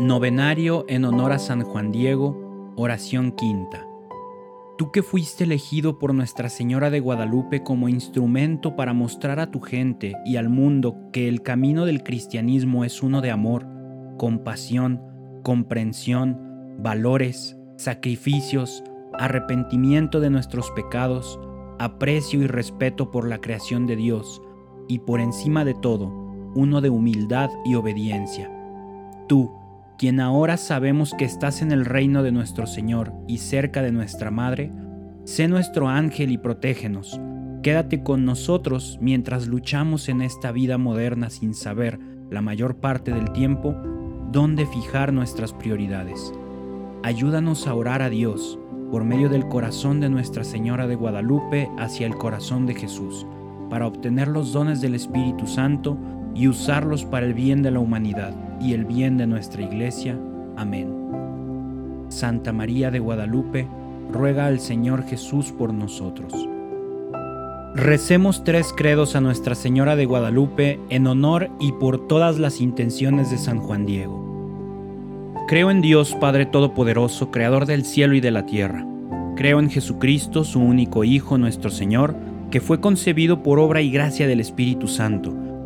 Novenario en honor a San Juan Diego, oración quinta. Tú que fuiste elegido por Nuestra Señora de Guadalupe como instrumento para mostrar a tu gente y al mundo que el camino del cristianismo es uno de amor, compasión, comprensión, valores, sacrificios, arrepentimiento de nuestros pecados, aprecio y respeto por la creación de Dios, y por encima de todo, uno de humildad y obediencia. Tú, quien ahora sabemos que estás en el reino de nuestro Señor y cerca de nuestra Madre, sé nuestro ángel y protégenos. Quédate con nosotros mientras luchamos en esta vida moderna sin saber, la mayor parte del tiempo, dónde fijar nuestras prioridades. Ayúdanos a orar a Dios por medio del corazón de Nuestra Señora de Guadalupe hacia el corazón de Jesús, para obtener los dones del Espíritu Santo y usarlos para el bien de la humanidad y el bien de nuestra Iglesia. Amén. Santa María de Guadalupe, ruega al Señor Jesús por nosotros. Recemos tres credos a Nuestra Señora de Guadalupe en honor y por todas las intenciones de San Juan Diego. Creo en Dios Padre Todopoderoso, Creador del cielo y de la tierra. Creo en Jesucristo, su único Hijo, nuestro Señor, que fue concebido por obra y gracia del Espíritu Santo,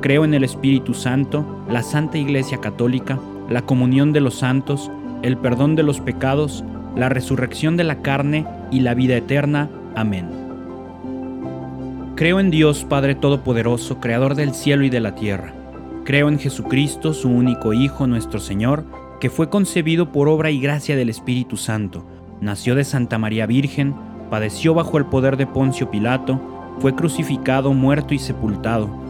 Creo en el Espíritu Santo, la Santa Iglesia Católica, la comunión de los santos, el perdón de los pecados, la resurrección de la carne y la vida eterna. Amén. Creo en Dios Padre Todopoderoso, Creador del cielo y de la tierra. Creo en Jesucristo, su único Hijo, nuestro Señor, que fue concebido por obra y gracia del Espíritu Santo, nació de Santa María Virgen, padeció bajo el poder de Poncio Pilato, fue crucificado, muerto y sepultado